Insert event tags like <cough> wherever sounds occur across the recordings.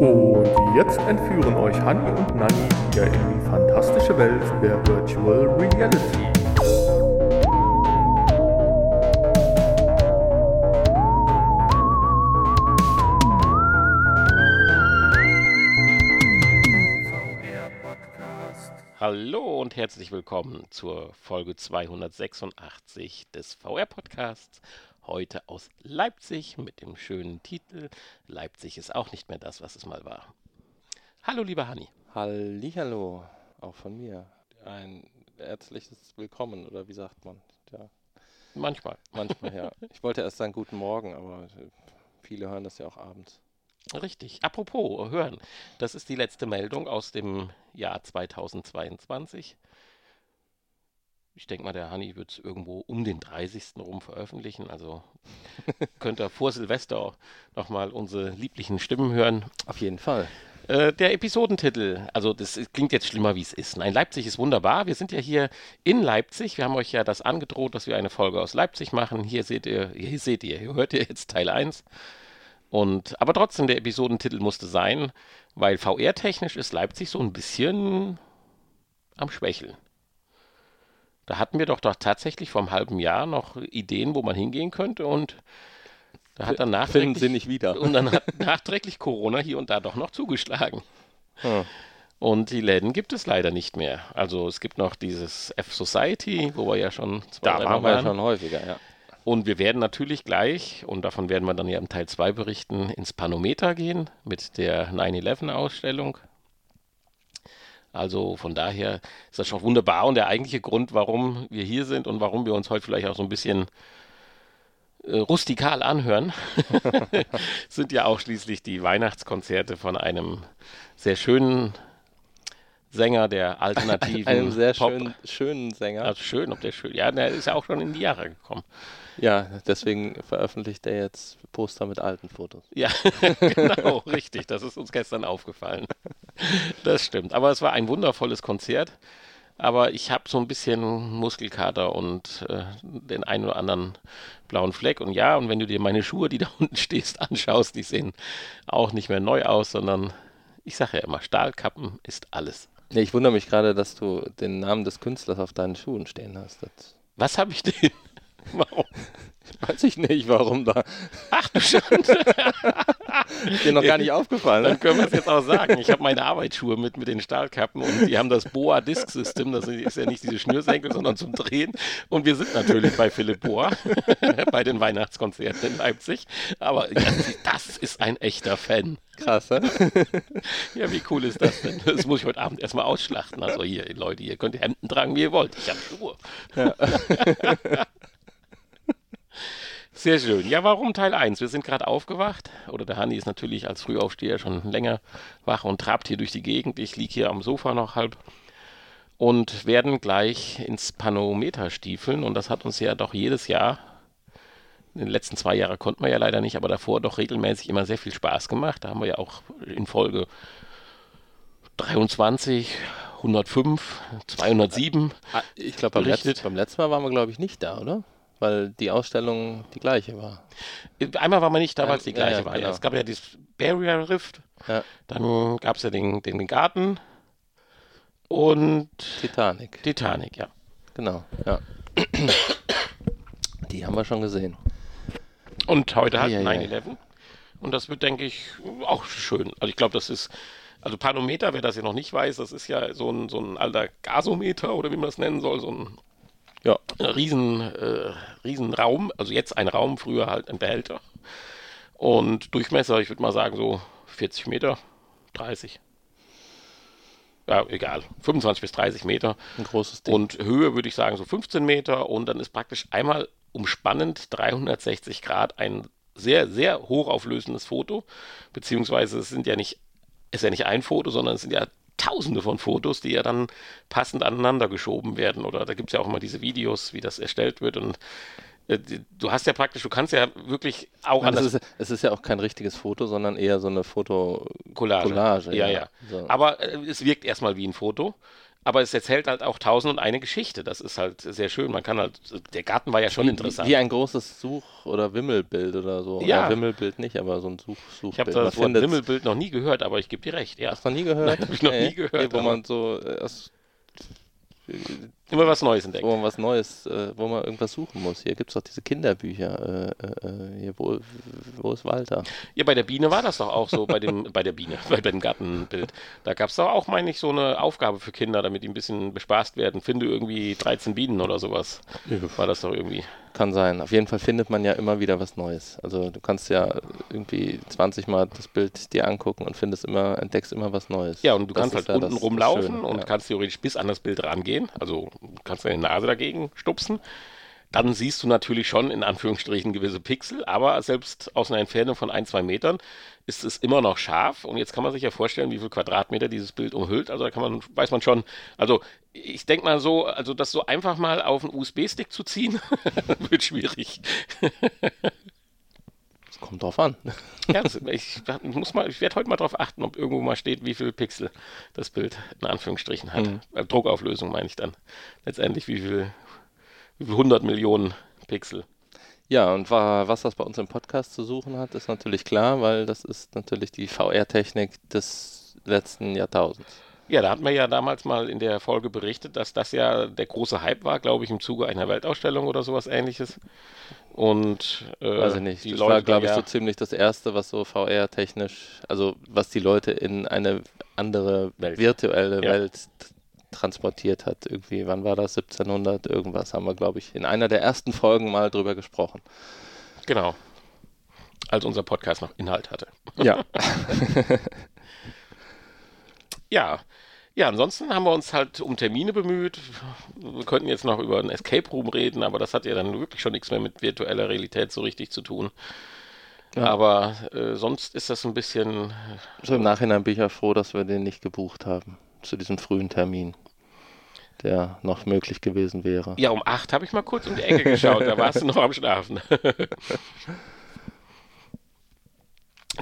Und jetzt entführen euch Hanni und Nanni wieder in die fantastische Welt der Virtual Reality. Hallo und herzlich willkommen zur Folge 286 des VR-Podcasts. Heute aus Leipzig mit dem schönen Titel Leipzig ist auch nicht mehr das, was es mal war. Hallo, lieber Hanni. Hallihallo, auch von mir. Ein herzliches Willkommen, oder wie sagt man? Ja, Manchmal. manchmal, ja. <laughs> Ich wollte erst sagen guten Morgen, aber viele hören das ja auch abends. Richtig. Apropos hören, das ist die letzte Meldung aus dem Jahr 2022. Ich denke mal, der Hanni wird es irgendwo um den 30. rum veröffentlichen. Also <laughs> könnt ihr vor Silvester nochmal unsere lieblichen Stimmen hören. Auf jeden Fall. Äh, der Episodentitel, also das klingt jetzt schlimmer, wie es ist. Nein, Leipzig ist wunderbar. Wir sind ja hier in Leipzig. Wir haben euch ja das angedroht, dass wir eine Folge aus Leipzig machen. Hier seht ihr, hier seht ihr, hier hört ihr jetzt Teil 1. Und, aber trotzdem, der Episodentitel musste sein, weil VR-technisch ist Leipzig so ein bisschen am Schwächeln. Da hatten wir doch, doch tatsächlich vor einem halben Jahr noch Ideen, wo man hingehen könnte und da hat dann nachträglich, sie nicht wieder. und dann hat <laughs> nachträglich Corona hier und da doch noch zugeschlagen. Hm. Und die Läden gibt es leider nicht mehr. Also es gibt noch dieses F-Society, wo wir ja schon zwei, Da waren wir ja schon häufiger, ja. und wir werden natürlich gleich, und davon werden wir dann ja im Teil 2 berichten, ins Panometer gehen mit der 9-11-Ausstellung. Also von daher ist das schon wunderbar. Und der eigentliche Grund, warum wir hier sind und warum wir uns heute vielleicht auch so ein bisschen äh, rustikal anhören, <laughs> <laughs> sind ja auch schließlich die Weihnachtskonzerte von einem sehr schönen Sänger der <laughs> alternativen Einem sehr Pop. schönen, schönen Sänger. Also schön, ob der schön. Ja, der ist ja auch schon in die Jahre gekommen. Ja, deswegen veröffentlicht er jetzt Poster mit alten Fotos. Ja, <laughs> genau, richtig. Das ist uns gestern aufgefallen. Das stimmt. Aber es war ein wundervolles Konzert. Aber ich habe so ein bisschen Muskelkater und äh, den einen oder anderen blauen Fleck. Und ja, und wenn du dir meine Schuhe, die da <laughs> unten stehst, anschaust, die sehen auch nicht mehr neu aus, sondern ich sage ja immer, Stahlkappen ist alles. Nee, ich wundere mich gerade, dass du den Namen des Künstlers auf deinen Schuhen stehen hast. Das Was habe ich denn? <laughs> Warum? Weiß ich nicht, warum da. Ach du Schande. <laughs> Ist dir noch gar nicht aufgefallen. Dann Ne? können wir es jetzt auch sagen. Ich habe meine Arbeitsschuhe mit, mit den Stahlkappen und die haben das Boa Disc System. Das ist ja nicht diese Schnürsenkel, sondern zum Drehen. Und wir sind natürlich bei Philipp Boa <laughs> bei den Weihnachtskonzerten in Leipzig. Aber ja, das ist ein echter Fan. Krass, ne? <laughs> Ja, wie cool ist das denn? Das muss ich heute Abend erstmal ausschlachten. Also hier, Leute, ihr könnt Hemden tragen, wie ihr wollt. Ich habe Schuhe. Sehr schön. Ja, warum Teil 1? Wir sind gerade aufgewacht. Oder der Hanni ist natürlich als Frühaufsteher schon länger wach und trabt hier durch die Gegend. Ich liege hier am Sofa noch halb. Und werden gleich ins Panometer stiefeln. Und das hat uns ja doch jedes Jahr, in den letzten zwei Jahren konnten wir ja leider nicht, aber davor doch regelmäßig immer sehr viel Spaß gemacht. Da haben wir ja auch in Folge 23, 105, 207 Ah, Ich glaube, beim, Berichtet. letzt, beim letzten Mal waren wir, glaube ich, nicht da, oder? Weil die Ausstellung die gleiche war. Einmal war man nicht da, weil es die Ja, ja, gleiche war. Ja, genau. es gab ja dieses Barrier Rift, Ja, dann gab es ja den, den Garten und Titanic. Titanic, ja. Genau, ja. Die haben wir schon gesehen. Und heute halt Ja, ja. 9-11. Und das wird, denke ich, auch schön. Also ich glaube, das ist, also Panometer, wer das ja noch nicht weiß, das ist ja so ein, so ein alter Gasometer oder wie man das nennen soll, so ein Ja, riesen, äh, riesen Raum, also jetzt ein Raum, früher halt ein Behälter. Und Durchmesser, ich würde mal sagen so 40 Meter, 30. Ja, egal, 25 bis 30 Meter. ein großes Ding. Und Höhe würde ich sagen so 15 Meter. Und dann ist praktisch einmal umspannend 360 Grad ein sehr, sehr hochauflösendes Foto. Beziehungsweise es sind ja nicht, ist ja nicht ein Foto, sondern es sind ja tausende von Fotos, die ja dann passend aneinander geschoben werden. Oder da gibt es ja auch immer diese Videos, wie das erstellt wird. Und äh, du hast ja praktisch, du kannst ja wirklich auch an es, das ist, es ist ja auch kein richtiges Foto, sondern eher so eine Foto Collage. Collage, ja, ja. ja. So. Aber äh, es wirkt erstmal wie ein Foto. Aber es erzählt halt auch tausend und eine Geschichte. Das ist halt sehr schön. Man kann halt, der Garten war ja schon wie, interessant. Wie ein großes Such- oder Wimmelbild oder so. Ja. Äh, Wimmelbild nicht, aber so ein Such Suchbild. ich habe das Wort Wimmelbild noch nie gehört, aber ich gebe dir recht. Ja, Hast du noch nie gehört? <laughs> Nein, hab ich noch nie gehört, Nee, wo man so äh, immer was Neues entdeckt. wo man was Neues, äh, wo man irgendwas suchen muss. Hier gibt es doch diese Kinderbücher. Äh, äh, hier, wo, wo ist Walter? Ja, bei der Biene war das doch auch so, bei dem, bei der Biene, <laughs> bei dem Gartenbild. Da gab es doch auch, meine ich, so eine Aufgabe für Kinder, damit die ein bisschen bespaßt werden. Finde irgendwie 13 Bienen oder sowas. War das doch irgendwie. Kann sein. Auf jeden Fall findet man ja immer wieder was Neues. Also du kannst ja irgendwie 20 Mal das Bild dir angucken und findest immer, entdeckst immer was Neues. Ja, und du Das kannst halt ja unten rumlaufen Schöne, und ja. kannst theoretisch bis an das Bild rangehen. Also kannst deine Nase dagegen stupsen. Dann siehst du natürlich schon in Anführungsstrichen gewisse Pixel, aber selbst aus einer Entfernung von ein, zwei Metern ist es immer noch scharf. Und jetzt kann man sich ja vorstellen, wie viel Quadratmeter dieses Bild umhüllt. Also da kann man, weiß man schon, also ich denke mal so, also das so einfach mal auf einen USB-Stick zu ziehen, <laughs> wird schwierig. Es kommt drauf an. Ja, das, ich muss mal, ich werde heute mal darauf achten, ob irgendwo mal steht, wie viel Pixel das Bild in Anführungsstrichen hat. Mhm. Äh, Druckauflösung meine ich dann. Letztendlich wie viel, wie viel 100 Millionen Pixel. Ja, und wa- was das bei uns im Podcast zu suchen hat, ist natürlich klar, weil das ist natürlich die VR-Technik des letzten Jahrtausends. Ja, da hatten wir ja damals mal in der Folge berichtet, dass das ja der große Hype war, glaube ich, im Zuge einer Weltausstellung oder sowas ähnliches. Und äh, Weiß ich nicht. die das Leute war, glaube ich, ja, so ziemlich das erste, was so VR-technisch, also was die Leute in eine andere Welt. virtuelle Ja. Welt transportiert hat. Irgendwie, wann war das? 1700 irgendwas haben wir, glaube ich, in einer der ersten Folgen mal drüber gesprochen. Genau. Als unser Podcast noch Inhalt hatte. Ja. <laughs> Ja, ja, ansonsten haben wir uns halt um Termine bemüht. Wir könnten jetzt noch über einen Escape Room reden, aber das hat ja dann wirklich schon nichts mehr mit virtueller Realität so richtig zu tun. Ja. Aber äh, sonst ist das ein bisschen, so im Nachhinein bin ich ja froh, dass wir den nicht gebucht haben. Zu diesem frühen Termin, der noch möglich gewesen wäre. ja, um acht habe ich mal kurz um die Ecke geschaut, da warst du noch am Schlafen. <laughs>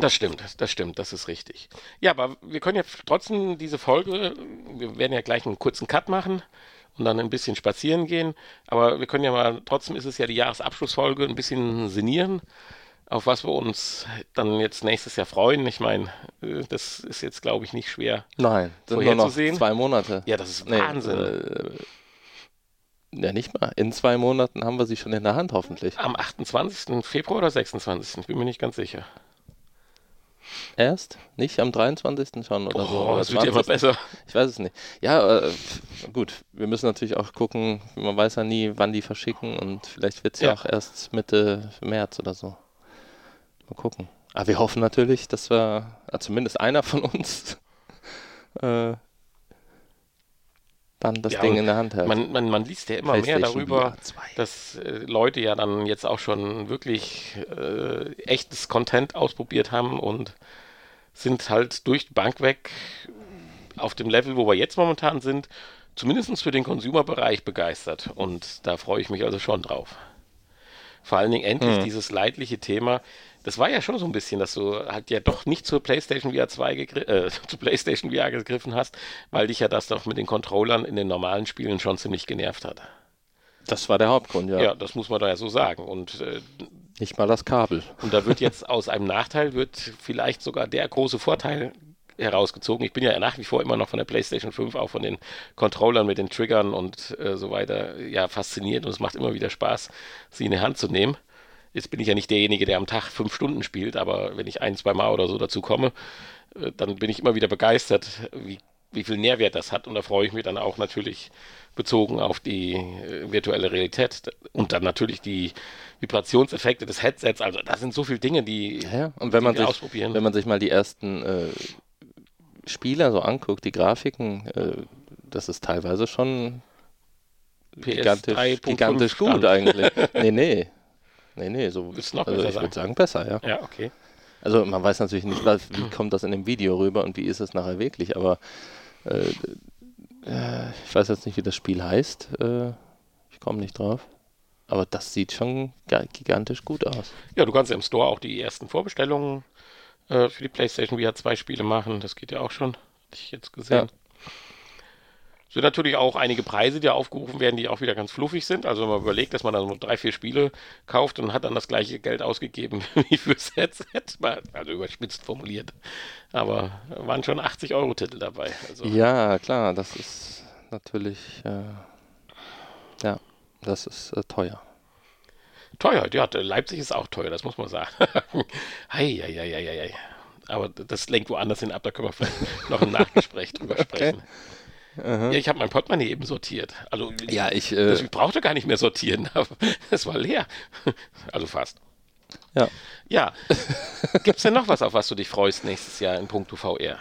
Das stimmt, das stimmt, das ist richtig. Ja, aber wir können ja trotzdem diese Folge, wir werden ja gleich einen kurzen Cut machen und dann ein bisschen spazieren gehen, aber wir können ja mal, trotzdem ist es ja die Jahresabschlussfolge, ein bisschen sinnieren, auf was wir uns dann jetzt nächstes Jahr freuen. Ich meine, äh, das ist jetzt, glaube ich, nicht schwer. Nein, sind nur noch zwei Monate. Ja, das ist Nee, Wahnsinn. Äh, ja, nicht mal. In zwei Monaten haben wir sie schon in der Hand, hoffentlich. Am 28. Februar oder 26. Ich bin mir nicht ganz sicher. Erst? Nicht am 23. schon oder so? Oh, Oder das wird ja immer 20.. besser. Ich weiß es nicht. Ja, äh, gut. Wir müssen natürlich auch gucken, man weiß ja nie, wann die verschicken und vielleicht wird es ja. Ja. auch erst Mitte März oder so. Mal gucken. Aber wir hoffen natürlich, dass wir, zumindest einer von uns, <laughs> äh, dann das Ja, Ding in der Hand hält. Man, man, man liest ja immer mehr darüber, VR 2. dass äh, Leute ja dann jetzt auch schon wirklich äh, echtes Content ausprobiert haben und sind halt durch die Bank weg auf dem Level, wo wir jetzt momentan sind, zumindest für den Consumer-Bereich begeistert. Und da freue ich mich also schon drauf. Vor allen Dingen endlich Hm. dieses leidliche Thema. Das war ja schon so ein bisschen, dass du halt ja doch nicht zur PlayStation VR 2 gegri äh, <laughs> zu PlayStation VR gegriffen hast, weil dich ja das doch mit den Controllern in den normalen Spielen schon ziemlich genervt hat. Das war der Hauptgrund, ja. Ja, das muss man da ja so sagen. Und, äh, Nicht mal das Kabel. und da wird jetzt aus einem Nachteil wird vielleicht sogar der große Vorteil herausgezogen. Ich bin ja nach wie vor immer noch von der PlayStation 5, auch von den Controllern mit den Triggern und äh, so weiter, ja, fasziniert und es macht immer wieder Spaß, sie in die Hand zu nehmen. Jetzt bin ich ja nicht derjenige, der am Tag fünf Stunden spielt, aber wenn ich ein, zwei Mal oder so dazu komme, äh, dann bin ich immer wieder begeistert, wie, wie viel Nährwert das hat. Und da freue ich mich dann auch natürlich bezogen auf die äh, virtuelle Realität und dann natürlich die Vibrationseffekte des Headsets. Also da sind so viele Dinge, die, Ja. Und wenn man sich, ausprobieren. wenn man sich mal die ersten äh, Spieler so anguckt, die Grafiken, äh, das ist teilweise schon gigantisch, 3.5 gigantisch gut eigentlich. <laughs> nee, nee. Nee, nee, so du noch also besser ich würde sagen besser, ja. Ja, okay. Also man weiß natürlich nicht, was, wie kommt das in dem Video rüber und wie ist es nachher wirklich, aber äh, äh, ich weiß jetzt nicht, wie das Spiel heißt. Äh, ich komme nicht drauf. Aber das sieht schon ga- gigantisch gut aus. Ja, du kannst ja im Store auch die ersten Vorbestellungen äh, für die PlayStation VR 2 Spiele machen. Das geht ja auch schon. Hatte ich jetzt gesehen. Es sind natürlich auch einige Preise, die aufgerufen werden, die auch wieder ganz fluffig sind. Also wenn man überlegt, dass man dann so drei, vier Spiele kauft und hat dann das gleiche Geld ausgegeben <laughs> wie fürs Headset, also überspitzt formuliert. Aber waren schon 80 Euro Titel dabei. Also. Ja, klar, das ist natürlich, äh, ja, das ist äh, teuer. Teuer, ja, Leipzig ist auch teuer, das muss man sagen. <laughs> hei, hei, hei, hei, hei. Aber das lenkt woanders hin ab, da können wir vielleicht noch im Nachgespräch drüber <laughs> sprechen. Okay. Ja, ich habe mein Portemonnaie eben sortiert. Also ja, ich, äh, ich brauchte gar nicht mehr sortieren, <laughs> es war leer. Also fast. Ja. Ja. <laughs> Gibt es denn noch was, auf was du dich freust nächstes Jahr in puncto VR?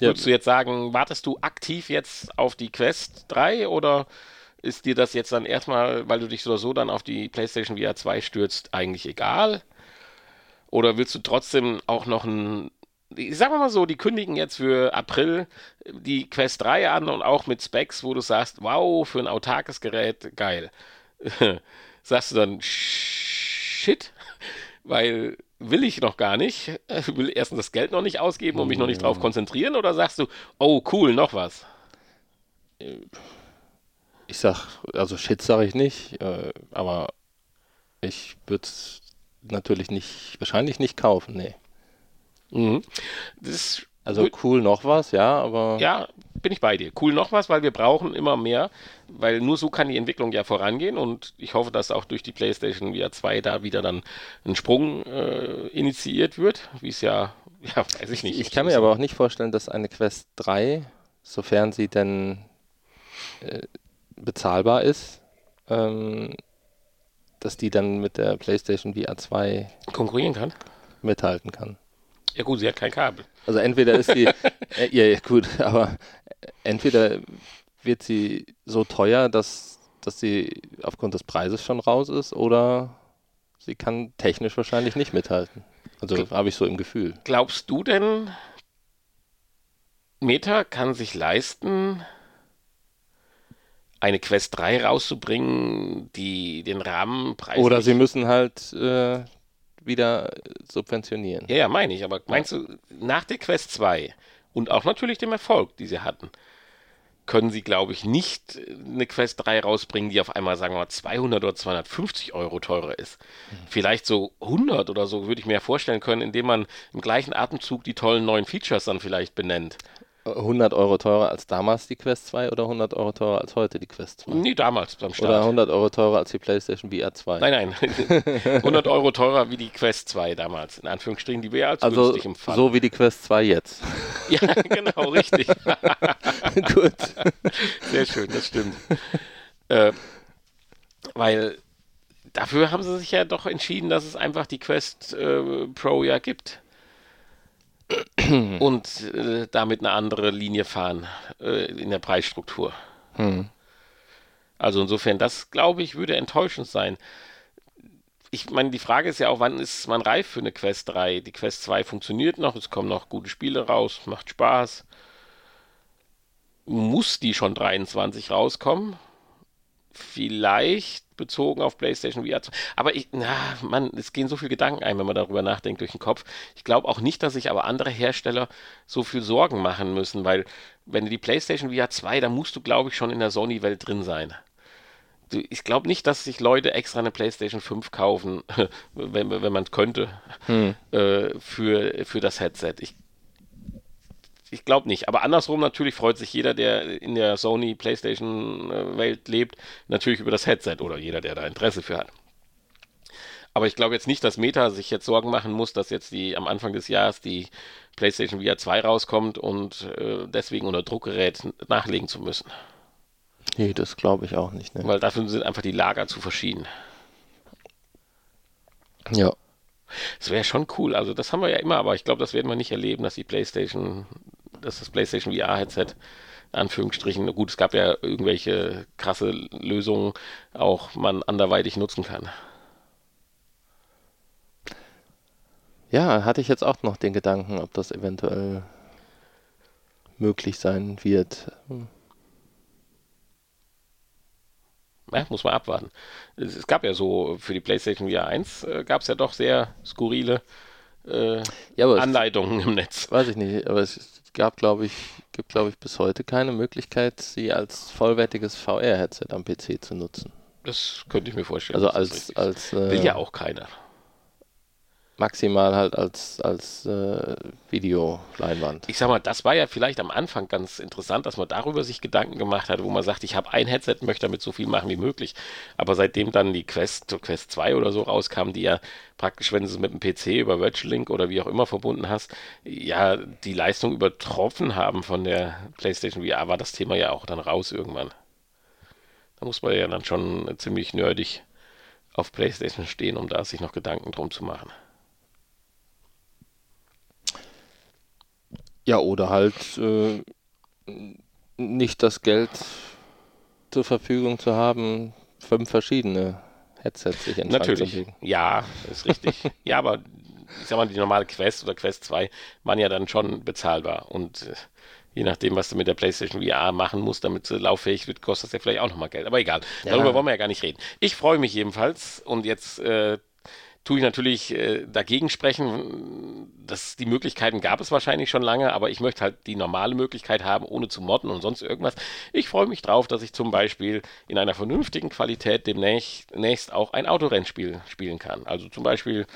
Ja. Würdest du jetzt sagen, wartest du aktiv jetzt auf die Quest 3 oder ist dir das jetzt dann erstmal, weil du dich so oder so dann auf die PlayStation VR 2 stürzt, eigentlich egal? Oder willst du trotzdem auch noch ein, sagen wir mal so, die kündigen jetzt für April die Quest 3 an und auch mit Specs, wo du sagst, wow, für ein autarkes Gerät, geil. <laughs> sagst du dann, shit, weil will ich noch gar nicht, <laughs> will erstens das Geld noch nicht ausgeben und mich noch nicht drauf konzentrieren oder sagst du, oh cool, noch was? Ich sag, also shit sage ich nicht, äh, aber ich würde es natürlich nicht, wahrscheinlich nicht kaufen, nee. Mhm. also cool noch was, ja, aber. Ja, bin ich bei dir. Cool noch was, weil wir brauchen immer mehr, weil nur so kann die Entwicklung ja vorangehen und ich hoffe, dass auch durch die PlayStation VR 2 da wieder dann ein Sprung äh, initiiert wird, wie es ja, <laughs> ja, weiß ich nicht. Ich kann mir aber auch nicht vorstellen, dass eine Quest 3, sofern sie denn äh, bezahlbar ist, ähm, dass die dann mit der PlayStation VR 2 konkurrieren kann, mithalten kann. Ja gut, sie hat kein Kabel. Also entweder ist sie, <laughs> äh, ja, ja gut, aber entweder wird sie so teuer, dass, dass sie aufgrund des Preises schon raus ist, oder sie kann technisch wahrscheinlich nicht mithalten. Also habe ich so im Gefühl. Glaubst du denn, Meta kann sich leisten, eine Quest 3 rauszubringen, die den Rahmenpreis. Oder sie müssen halt äh, wieder subventionieren. Ja, ja, meine ich. Aber meinst du, nach der Quest 2 und auch natürlich dem Erfolg, die sie hatten, können sie, glaube ich, nicht eine Quest 3 rausbringen, die auf einmal, sagen wir mal, 200 oder 250 Euro teurer ist. Mhm. Vielleicht so 100 oder so würde ich mir vorstellen können, indem man im gleichen Atemzug die tollen neuen Features dann vielleicht benennt. 100 Euro teurer als damals die Quest 2 oder 100 Euro teurer als heute die Quest 2? Nee, damals beim Start. Oder 100 Euro teurer als die PlayStation VR 2? Nein, nein. <laughs> 100 Euro teurer wie die Quest 2 damals. In Anführungsstrichen, die wir als also günstig empfanden. so wie die Quest 2 jetzt. <laughs> ja, genau, richtig. <laughs> Gut. Sehr schön, das stimmt. Äh, weil dafür haben sie sich ja doch entschieden, dass es einfach die Quest äh, Pro ja gibt. <clears throat> und äh, damit eine andere Linie fahren äh, in der Preisstruktur. Hm. Also insofern, das glaube ich, würde enttäuschend sein. Ich meine, die Frage ist ja auch, wann ist man reif für eine Quest 3? Die Quest 2 funktioniert noch, es kommen noch gute Spiele raus, macht Spaß. Muss die schon 23 rauskommen? Vielleicht bezogen auf PlayStation VR 2. Aber ich, na, man, es gehen so viele Gedanken ein, wenn man darüber nachdenkt durch den Kopf. Ich glaube auch nicht, dass sich aber andere Hersteller so viel Sorgen machen müssen, weil wenn du die PlayStation VR 2, da musst du, glaube ich, schon in der Sony-Welt drin sein. Ich glaube nicht, dass sich Leute extra eine PlayStation 5 kaufen, <laughs> wenn, wenn man es könnte, hm. äh, für, für das Headset. Ich ich glaube nicht. Aber andersrum natürlich freut sich jeder, der in der Sony PlayStation-Welt lebt, natürlich über das Headset oder jeder, der da Interesse für hat. Aber ich glaube jetzt nicht, dass Meta sich jetzt Sorgen machen muss, dass jetzt die am Anfang des Jahres die PlayStation VR 2 rauskommt und äh, deswegen unter Druckgerät nachlegen zu müssen. Nee, das glaube ich auch nicht. Ne? Weil dafür sind einfach die Lager zu verschieden. Ja. Das wäre schon cool. Also das haben wir ja immer, aber ich glaube, das werden wir nicht erleben, dass die PlayStation dass das PlayStation VR-Headset Anführungsstrichen, gut, es gab ja irgendwelche krasse Lösungen, auch man anderweitig nutzen kann. Ja, hatte ich jetzt auch noch den Gedanken, ob das eventuell möglich sein wird. Ja, muss man abwarten. Es, es, gab ja so, für die PlayStation VR 1 äh, gab es ja doch sehr skurrile äh, Ja, aber es, Anleitungen im Netz. weiß ich nicht, aber es gab, glaube ich, gibt, glaube ich, bis heute keine Möglichkeit, sie als vollwertiges VR-Headset am PC zu nutzen. Das könnte ich mir vorstellen. Also als, als Will äh, ja auch keiner. Maximal halt als, als äh, Videoleinwand. Ich sag mal, das war ja vielleicht am Anfang ganz interessant, dass man darüber sich Gedanken gemacht hat, wo man sagt, ich habe ein Headset, möchte damit so viel machen wie möglich. Aber seitdem dann die Quest, Quest 2 oder so rauskam, die ja praktisch, wenn du es mit dem PC über Virtual Link oder wie auch immer verbunden hast, ja, die Leistung übertroffen haben von der PlayStation VR, war das Thema ja auch dann raus irgendwann. Da muss man ja dann schon ziemlich nerdig auf PlayStation stehen, um da sich noch Gedanken drum zu machen. Ja, oder halt äh, nicht das Geld zur Verfügung zu haben, fünf verschiedene Headsets sich in den Schrank zu Natürlich. Ja, ist richtig. ja, aber ich sag mal, die normale Quest oder Quest 2 waren ja dann schon bezahlbar. Und äh, je nachdem, was du mit der PlayStation VR machen musst, damit sie lauffähig wird, kostet das ja vielleicht auch nochmal Geld. Aber egal, Ja. darüber wollen wir ja gar nicht reden. Ich freue mich jedenfalls und jetzt äh, tue ich natürlich äh, dagegen sprechen. Das, die Möglichkeiten gab es wahrscheinlich schon lange, aber ich möchte halt die normale Möglichkeit haben, ohne zu modden und sonst irgendwas. Ich freue mich drauf, dass ich zum Beispiel in einer vernünftigen Qualität demnächst auch ein Autorennspiel spielen kann. Also zum Beispiel,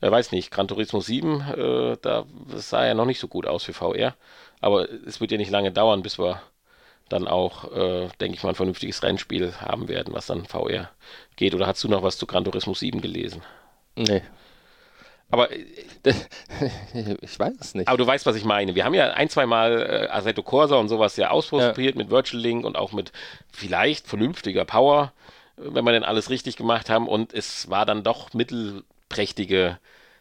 äh, weiß nicht, Gran Turismo 7, äh, da das sah ja noch nicht so gut aus für VR, aber es wird ja nicht lange dauern, bis wir dann auch, äh, denke ich mal, ein vernünftiges Rennspiel haben werden, was dann VR geht. Oder hast du noch was zu Gran Turismo 7 gelesen? Nee, Aber, äh, <laughs> ich weiß es nicht. aber du weißt, was ich meine. Wir haben ja ein, zwei Mal äh, Assetto Corsa und sowas ja ausprobiert mit Virtual Link und auch mit vielleicht vernünftiger Power, wenn wir denn alles richtig gemacht haben. Und es war dann doch mittelprächtige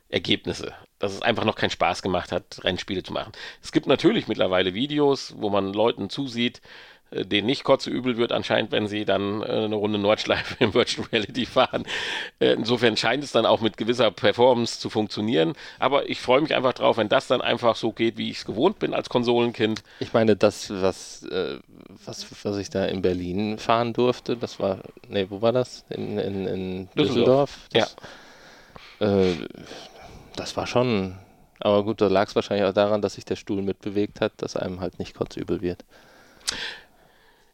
Ergebnisse, dass es einfach noch keinen Spaß gemacht hat, Rennspiele zu machen. Es gibt natürlich mittlerweile Videos, wo man Leuten zusieht, äh, denen nicht kotzeübel wird anscheinend, wenn sie dann äh, eine Runde Nordschleife <laughs> im Virtual Reality fahren. Äh, Insofern scheint es dann auch mit gewisser Performance zu funktionieren. Aber ich freue mich einfach drauf, wenn das dann einfach so geht, wie ich es gewohnt bin als Konsolenkind. Ich meine, das, was, äh, was, was ich da in Berlin fahren durfte, das war, nee, wo war das? In, in, in Düsseldorf. Düsseldorf? Das, äh, das war schon, aber gut, da lag es wahrscheinlich auch daran, dass sich der Stuhl mitbewegt hat, dass einem halt nicht kotzübel wird.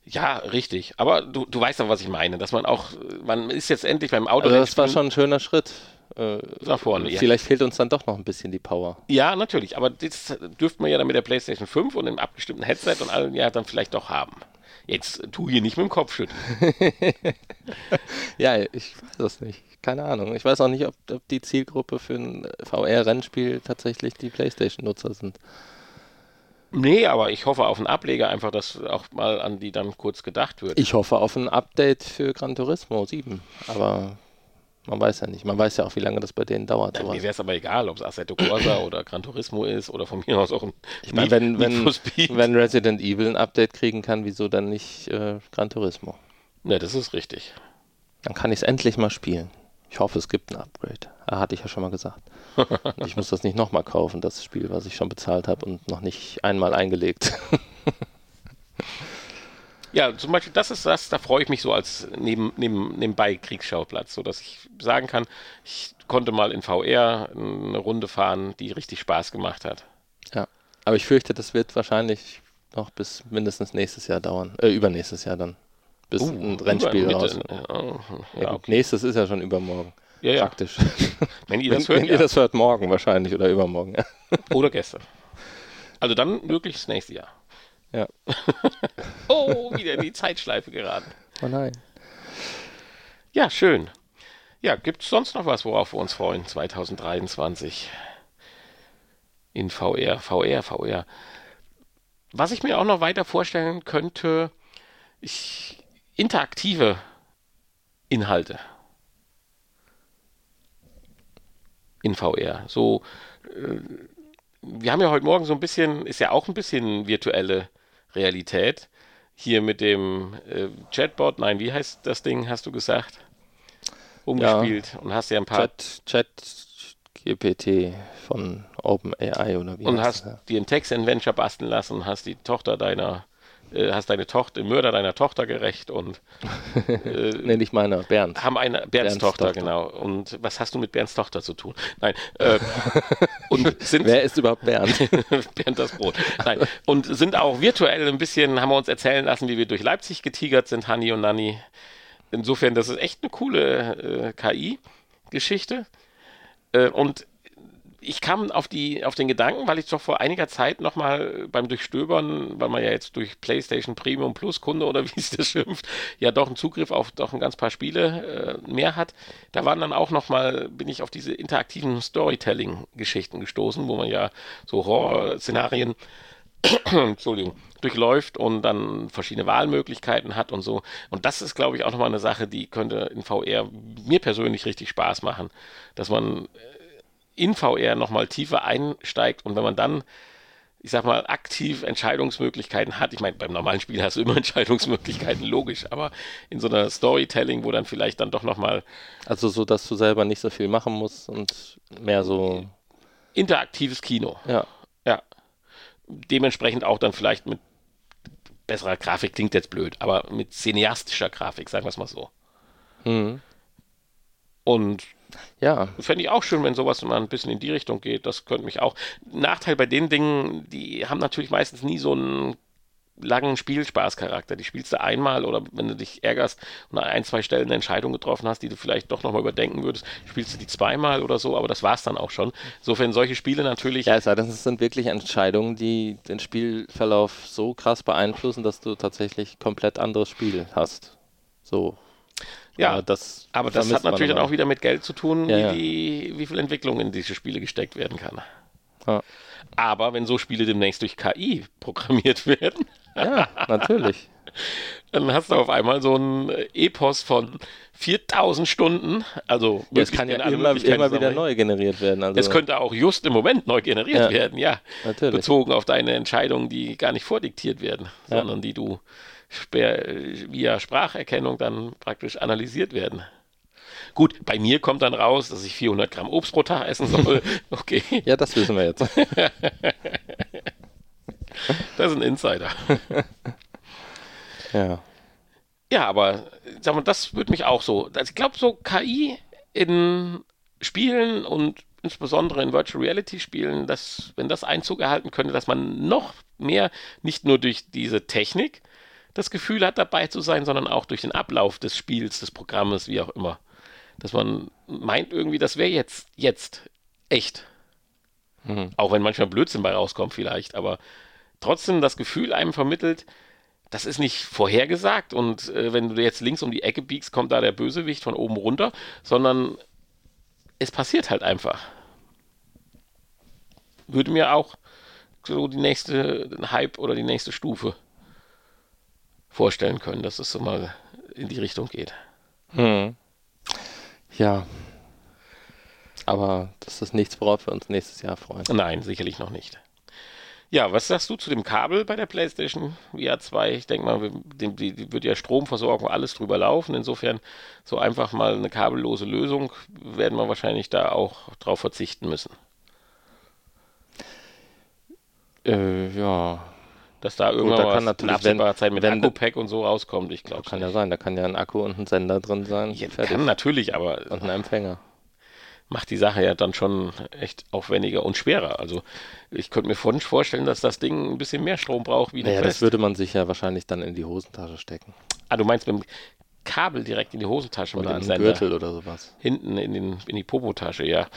Ja, richtig. Aber du, du weißt doch, was ich meine, dass man auch, man ist jetzt endlich beim Auto. Also das war schon ein schöner Schritt. Äh, nach vorne. Ja. Vielleicht fehlt uns dann doch noch ein bisschen die Power. ja, natürlich. Aber das dürfte man ja dann mit der PlayStation 5 und dem abgestimmten Headset und allem ja dann vielleicht doch haben. Jetzt tu hier nicht mit dem Kopf schütteln. <laughs> Ja, ich weiß es nicht. Keine Ahnung. Ich weiß auch nicht, ob, ob die Zielgruppe für ein VR-Rennspiel tatsächlich die PlayStation-Nutzer sind. Nee, aber ich hoffe auf einen Ableger einfach, dass auch mal an die dann kurz gedacht wird. Ich hoffe auf ein Update für Gran Turismo 7, aber man weiß ja nicht. Man weiß ja auch, wie lange das bei denen dauert. Ja, mir wäre es aber egal, ob es Assetto Corsa oder Gran Turismo ist oder von mir aus auch ein Ich meine, wenn, wenn, wenn Resident Evil ein Update kriegen kann, wieso dann nicht äh, Gran Turismo? Ne, das ist richtig. Dann kann ich es endlich mal spielen. Ich hoffe, es gibt ein Upgrade. Ah, hatte ich ja schon mal gesagt. ich muss das nicht nochmal kaufen, das Spiel, was ich schon bezahlt habe und noch nicht einmal eingelegt. <laughs> Ja, zum Beispiel, das ist das, da freue ich mich so als neben, neben, nebenbei Kriegsschauplatz, so dass ich sagen kann, ich konnte mal in VR eine Runde fahren, die richtig Spaß gemacht hat. ja. Aber ich fürchte, das wird wahrscheinlich noch bis mindestens nächstes Jahr dauern. Äh, übernächstes Jahr dann. Bis ein Rennspiel Uh, raus. Ja, Ja, okay. Nächstes ist ja schon übermorgen. ja, ja. Praktisch. <laughs> Wenn ihr das <laughs> hört, wenn ja. ihr das hört, morgen wahrscheinlich oder übermorgen. <laughs> Oder gestern. Also dann wirklich das nächste Jahr. ja. Oh, wieder in die Zeitschleife geraten. Oh nein. Ja, schön. Ja, gibt es sonst noch was, worauf wir uns freuen 2023 in VR, VR, VR? Was ich mir auch noch weiter vorstellen könnte, ich, interaktive Inhalte in VR. So, äh, wir haben ja heute Morgen so ein bisschen, ist ja auch ein bisschen virtuelle Realität. Hier mit dem äh, Chatbot, nein, wie heißt das Ding, hast du gesagt? Umgespielt und hast ja ein paar Chat, Chat GPT von OpenAI oder wie und hast das? dir ein Text-Adventure basteln lassen und hast die Tochter deiner äh, hast deine Tochter, Mörder deiner Tochter gerecht und <laughs> äh, nee, nicht meiner, Bernd. Haben eine Bernds, Bernds Tochter, Tochter, genau. Und was hast du mit Bernds Tochter zu tun? Nein. Äh, <laughs> und sind, Wer ist überhaupt Bernd? <laughs> Bernd das Brot. Nein. Und sind auch virtuell ein bisschen, haben wir uns erzählen lassen, wie wir durch Leipzig getigert sind, Hanni und Nanni. Insofern, das ist echt eine coole äh, KI-Geschichte. Äh, und ich kam auf, die, auf den Gedanken, weil ich doch vor einiger Zeit nochmal beim Durchstöbern, weil man ja jetzt durch PlayStation Premium Plus Kunde oder <laughs> wie es das schimpft, ja doch einen Zugriff auf doch ein ganz paar Spiele äh, mehr hat. Da waren dann auch nochmal, bin ich auf diese interaktiven Storytelling-Geschichten gestoßen, wo man ja so Horror-Szenarien <coughs> Entschuldigung, durchläuft und dann verschiedene Wahlmöglichkeiten hat und so. Und das ist, glaube ich, auch nochmal eine Sache, die könnte in VR mir persönlich richtig Spaß machen, dass man in VR nochmal tiefer einsteigt und wenn man dann, ich sag mal, aktiv Entscheidungsmöglichkeiten hat, ich meine, beim normalen Spiel hast du immer <laughs> Entscheidungsmöglichkeiten, logisch, aber in so einer Storytelling, wo dann vielleicht dann doch nochmal. Also so, dass du selber nicht so viel machen musst und mehr so. Interaktives Kino. Ja. Ja. Dementsprechend auch dann vielleicht mit besserer Grafik, klingt jetzt blöd, aber mit cineastischer Grafik, sagen wir es mal so. Mhm. Und ja. Fände ich auch schön, wenn sowas mal ein bisschen in die Richtung geht. Das könnte mich auch. Nachteil bei den Dingen, die haben natürlich meistens nie so einen langen Spielspaßcharakter. Die spielst du einmal oder wenn du dich ärgerst und an ein, zwei Stellen eine Entscheidung getroffen hast, die du vielleicht doch nochmal überdenken würdest, spielst du die zweimal oder so, aber das war es dann auch schon. Insofern solche Spiele natürlich. Ja, es sei denn, es sind wirklich Entscheidungen, die den Spielverlauf so krass beeinflussen, dass du tatsächlich komplett anderes Spiel hast. So ja, aber das, aber das hat natürlich dann auch wieder mit Geld zu tun, ja, wie, die, wie viel Entwicklung in diese Spiele gesteckt werden kann. Ja. Aber wenn so Spiele demnächst durch KI programmiert <laughs> werden, ja, natürlich. Dann hast du auf einmal so ein Epos von 4000 Stunden. Also ja, es kann ja immer, immer wieder neu generiert werden. Also es könnte auch just im Moment neu generiert ja, werden, ja. Natürlich. Bezogen auf deine Entscheidungen, die gar nicht vordiktiert werden, sondern die du via Spracherkennung dann praktisch analysiert werden. Gut, bei mir kommt dann raus, dass ich 400 Gramm Obst pro Tag essen soll. <laughs> Okay. ja, das wissen wir jetzt. <laughs> das ist ein Insider. ja. Ja, aber sag mal, das würde mich auch so. Also ich glaube, so KI in Spielen und insbesondere in Virtual Reality Spielen, dass, wenn das Einzug erhalten könnte, dass man noch mehr, nicht nur durch diese Technik, das Gefühl hat, dabei zu sein, sondern auch durch den Ablauf des Spiels, des Programmes, wie auch immer. Dass man meint irgendwie, das wäre jetzt, jetzt echt. Mhm. Auch wenn manchmal Blödsinn bei rauskommt vielleicht, aber trotzdem das Gefühl einem vermittelt, das ist nicht vorhergesagt und äh, wenn du jetzt links um die Ecke biegst, kommt da der Bösewicht von oben runter, sondern es passiert halt einfach. Würde mir auch so die nächste Hype oder die nächste Stufe vorstellen können, dass es so mal in die Richtung geht. Hm. Ja. Aber das ist nichts, worauf wir uns nächstes Jahr freuen. Nein, sicherlich noch nicht. Ja, was sagst du zu dem Kabel bei der PlayStation VR 2? Ich denke mal, die, die wird ja Stromversorgung alles drüber laufen. Insofern so einfach mal eine kabellose Lösung werden wir wahrscheinlich da auch drauf verzichten müssen. Äh, ja, dass da irgendwann da kann natürlich, in absehbarer Zeit mit Akku-Pack und so rauskommt. Ich glaube. Kann ja sein, da kann ja ein Akku und ein Sender drin sein. Ja, kann natürlich, aber. Und ein Empfänger. Macht die Sache ja dann schon echt aufwendiger und schwerer. Also ich könnte mir vorstellen, dass das Ding ein bisschen mehr Strom braucht wie Naja, das würde man sich ja wahrscheinlich dann in die Hosentasche stecken. Ah, du meinst mit dem Kabel direkt in die Hosentasche oder mit dem Sender. Gürtel oder sowas. Hinten in, den, in die Popotasche, ja.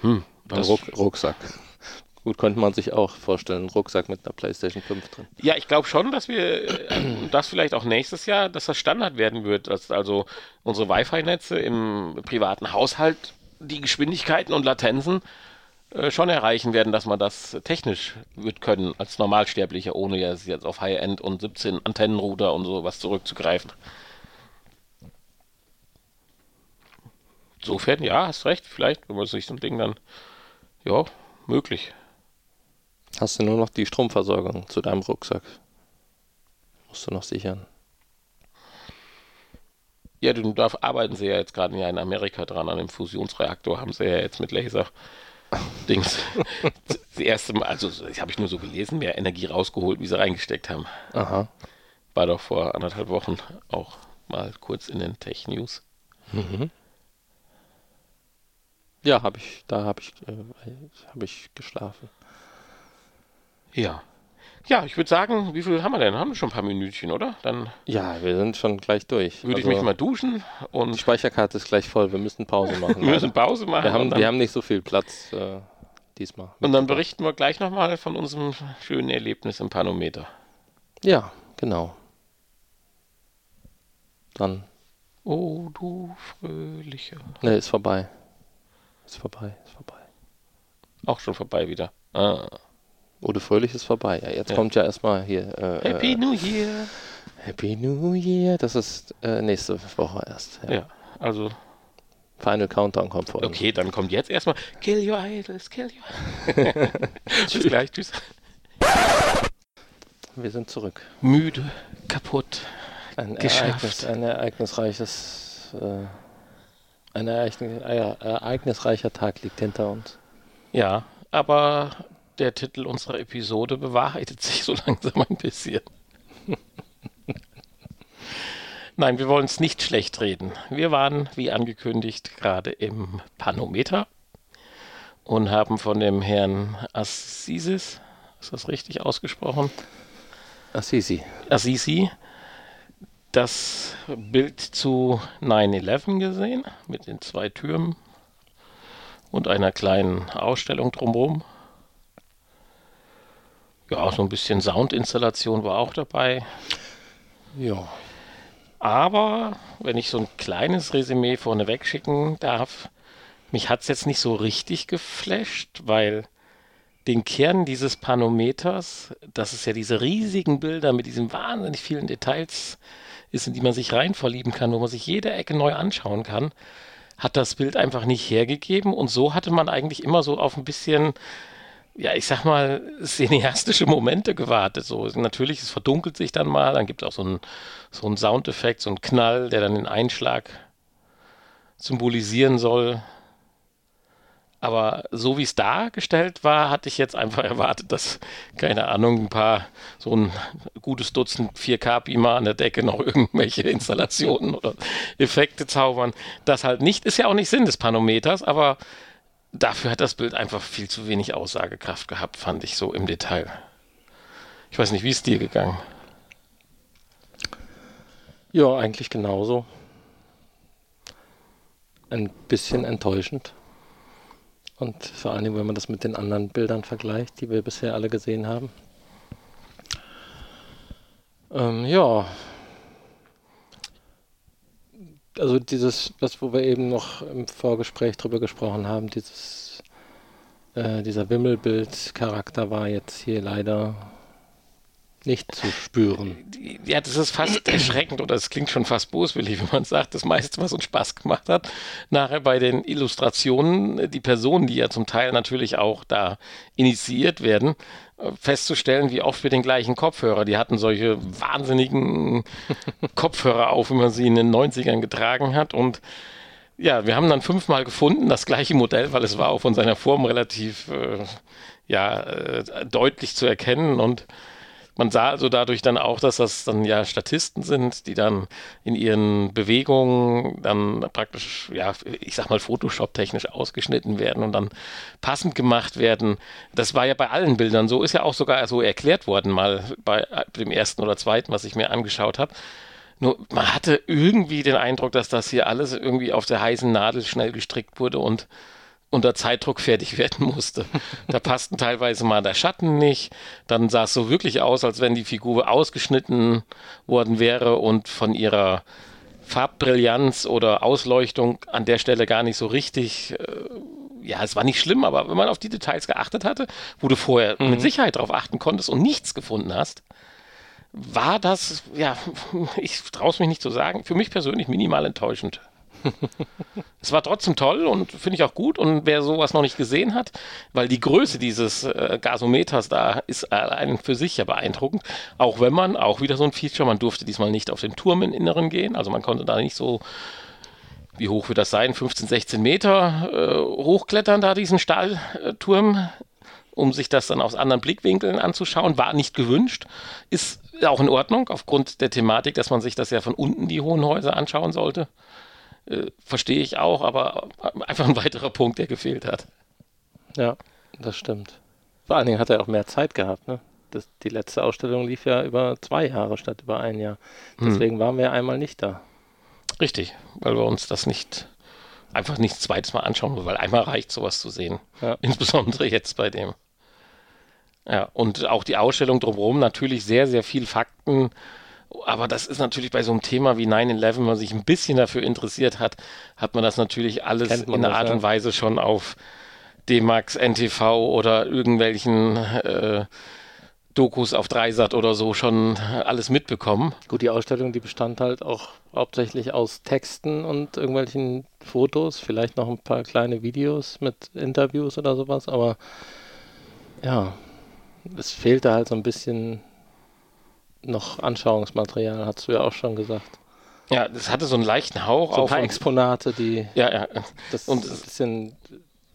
Hm, Ruck, Rucksack. Gut, könnte man sich auch vorstellen, einen Rucksack mit einer PlayStation 5 drin. Ja, ich glaube schon, dass wir äh, das vielleicht auch nächstes Jahr, dass das Standard werden wird, dass also unsere Wi-Fi-Netze im privaten Haushalt die Geschwindigkeiten und Latenzen äh, schon erreichen werden, dass man das technisch wird können als Normalsterblicher, ohne jetzt auf High-End und 17 Antennenrouter und sowas zurückzugreifen. Insofern, ja, hast recht, vielleicht, wenn man sich so ein Ding dann, ja, möglich. Hast du nur noch die Stromversorgung zu deinem Rucksack? Musst du noch sichern. Ja, da arbeiten sie ja jetzt gerade in Amerika dran, an dem Fusionsreaktor haben sie ja jetzt mit Laser <laughs> Dings. Das erste Mal, also das habe ich nur so gelesen, mehr Energie rausgeholt, wie sie reingesteckt haben. Aha. War doch vor anderthalb Wochen auch mal kurz in den Tech News. Ja, habe ich, da habe ich, äh, habe ich geschlafen. Ja. Ja, ich würde sagen, wie viel haben wir denn? Haben wir schon ein paar Minütchen, oder? Dann Ja, wir sind schon gleich durch. würde ich Also, mich mal duschen Die und Speicherkarte ist gleich voll. Wir müssen Pause machen. wir müssen Pause machen. wir, haben, wir haben nicht so viel Platz äh, diesmal. und dann berichten wir gleich nochmal von unserem schönen Erlebnis im Panometer. Ja, genau. Dann, Oh, du fröhlicher. ne, ist vorbei. Ist vorbei, ist vorbei. Auch schon vorbei wieder. Ah. Ode Fröhlich ist vorbei. Ja, jetzt Ja. kommt ja erstmal hier. Äh, Happy äh, New Year. Happy New Year. Das ist äh, nächste Woche erst. Ja. Ja, also, Final Countdown kommt vor. okay, dann kommt jetzt erstmal Kill Your Idols, Kill Your <laughs> Bis gleich, tschüss. Wir sind zurück. Müde, kaputt. Ein, Geschafft. Ereignis, ein ereignisreiches, äh, ein äh, ereignisreicher Tag liegt hinter uns. Ja, aber der Titel unserer Episode bewahrheitet sich so <laughs> langsam ein bisschen. Nein, wir wollen es nicht schlecht reden. Wir waren, wie angekündigt, gerade im Panometer und haben von dem Herrn Assisis, ist das richtig ausgesprochen? Assisi. Assisi, das Bild zu 9-11 gesehen, mit den zwei Türmen und einer kleinen Ausstellung drumherum. Ja, so ein bisschen Soundinstallation war auch dabei. Ja. Aber wenn ich so ein kleines Resümee vorneweg schicken darf, mich hat es jetzt nicht so richtig geflasht, weil den Kern dieses Panometers, dass es ja diese riesigen Bilder mit diesen wahnsinnig vielen Details ist, in die man sich rein verlieben kann, wo man sich jede Ecke neu anschauen kann, hat das Bild einfach nicht hergegeben. Und so hatte man eigentlich immer so auf ein bisschen, ja, ich sag mal, cineastische Momente gewartet. So, natürlich, es verdunkelt sich dann mal, dann gibt es auch so einen so einen Soundeffekt, so einen Knall, der dann den Einschlag symbolisieren soll. Aber so wie es dargestellt war, hatte ich jetzt einfach erwartet, dass, keine Ahnung, ein paar, so ein gutes Dutzend 4K-Beamer an der Decke noch irgendwelche Installationen oder Effekte zaubern. Das halt nicht, ist ja auch nicht Sinn des Panometers, aber dafür hat das Bild einfach viel zu wenig Aussagekraft gehabt, fand ich so im Detail. Ich weiß nicht, wie ist dir gegangen? Ja, eigentlich genauso. Ein bisschen enttäuschend. Und vor allen Dingen, wenn man das mit den anderen Bildern vergleicht, die wir bisher alle gesehen haben. Ähm, ja. Also dieses, das, wo wir eben noch im Vorgespräch drüber gesprochen haben, dieses, äh, dieser Wimmelbild-Charakter war jetzt hier leider nicht zu spüren. Ja, das ist fast erschreckend oder es klingt schon fast boswillig, wenn man sagt, das meiste, was uns Spaß gemacht hat, nachher bei den Illustrationen, die Personen, die ja zum Teil natürlich auch da initiiert werden, festzustellen, wie oft wir den gleichen Kopfhörer, die hatten solche wahnsinnigen <laughs> Kopfhörer auf, wie man sie in den 90ern getragen hat. Und ja, wir haben dann fünfmal gefunden, das gleiche Modell, weil es war auch von seiner Form relativ äh, ja, äh, deutlich zu erkennen. Und man sah also dadurch dann auch, dass das dann ja Statisten sind, die dann in ihren Bewegungen dann praktisch, ja, ich sag mal, Photoshop-technisch ausgeschnitten werden und dann passend gemacht werden. Das war ja bei allen Bildern so, ist ja auch sogar so erklärt worden, mal bei dem ersten oder zweiten, was ich mir angeschaut habe. Nur man hatte irgendwie den Eindruck, dass das hier alles irgendwie auf der heißen Nadel schnell gestrickt wurde und unter Zeitdruck fertig <laughs> werden musste. Da passten teilweise mal der Schatten nicht. Dann sah es so wirklich aus, als wenn die Figur ausgeschnitten worden wäre und von ihrer Farbbrillanz oder Ausleuchtung an der Stelle gar nicht so richtig. Äh, ja, es war nicht schlimm, aber wenn man auf die Details geachtet hatte, wo du vorher Mhm. mit Sicherheit darauf achten konntest und nichts gefunden hast, war das, ja, <laughs> ich traue es mich nicht zu sagen, für mich persönlich minimal enttäuschend. Es war trotzdem toll und finde ich auch gut. Und wer sowas noch nicht gesehen hat, weil die Größe dieses äh, Gasometers da ist allein für sich ja beeindruckend. Auch wenn man, auch wieder so ein Feature, man durfte diesmal nicht auf den Turm im Inneren gehen. Also man konnte da nicht so wie hoch wird das sein? 15, 16 Meter äh, hochklettern da diesen Stahlturm, um sich das dann aus anderen Blickwinkeln anzuschauen. War nicht gewünscht, ist auch in Ordnung aufgrund der Thematik, dass man sich das ja von unten die hohen Häuser anschauen sollte. Äh, verstehe ich auch, aber einfach ein weiterer Punkt, der gefehlt hat. Ja, das stimmt. Vor allen Dingen hat er auch mehr Zeit gehabt. Ne? Das, die letzte Ausstellung lief ja über zwei Jahre statt über ein Jahr. Hm. Deswegen hm. waren wir einmal nicht da. Richtig, weil wir uns das nicht einfach nicht zweites Mal anschauen, weil einmal reicht sowas zu sehen. Ja. <laughs> Insbesondere jetzt bei dem. Ja, und auch die Ausstellung drumherum natürlich sehr, sehr viel Fakten. Aber das ist natürlich bei so einem Thema wie 9-11, wenn man sich ein bisschen dafür interessiert hat, hat man das natürlich alles in einer Art ja. und Weise schon auf D-Max, NTV oder irgendwelchen äh, Dokus auf Dreisat oder so schon alles mitbekommen. Gut, die Ausstellung, die bestand halt auch hauptsächlich aus Texten und irgendwelchen Fotos, vielleicht noch ein paar kleine Videos mit Interviews oder sowas, aber ja, es fehlte halt so ein bisschen noch Anschauungsmaterial, hast du ja auch schon gesagt. Ja, das hatte so einen leichten Hauch. So ein paar Exponate, die ja, ja. das und ein bisschen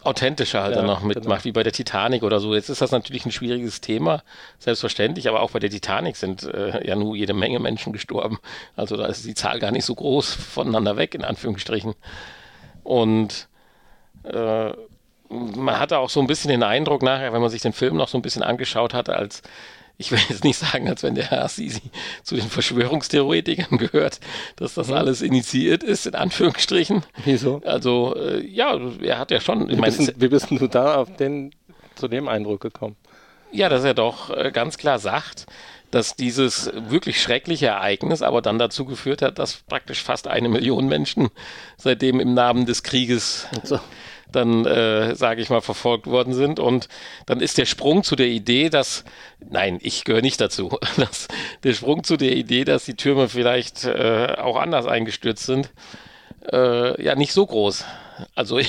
authentischer halt ja, dann noch mitmacht, genau. wie bei der Titanic oder so. Jetzt ist das natürlich ein schwieriges Thema, selbstverständlich, aber auch bei der Titanic sind äh, ja nur jede Menge Menschen gestorben. Also da ist die Zahl gar nicht so groß voneinander weg, in Anführungsstrichen. Und äh, man hatte auch so ein bisschen den Eindruck nachher, wenn man sich den Film noch so ein bisschen angeschaut hatte, als ich will jetzt nicht sagen, als wenn der Herr Sisi zu den Verschwörungstheoretikern <laughs> gehört, dass das mhm. alles initiiert ist, in Anführungsstrichen. Wieso? Also, äh, ja, er hat ja schon. Wie, bist, wie bist du da auf den, zu dem Eindruck gekommen? Ja, dass er doch äh, ganz klar sagt, dass dieses wirklich schreckliche Ereignis aber dann dazu geführt hat, dass praktisch fast eine Million Menschen seitdem im Namen des Krieges so dann, äh, sage ich mal, verfolgt worden sind. Und dann ist der Sprung zu der Idee, dass, nein, ich gehöre nicht dazu, <laughs> dass der Sprung zu der Idee, dass die Türme vielleicht äh, auch anders eingestürzt sind, äh, ja, nicht so groß. Also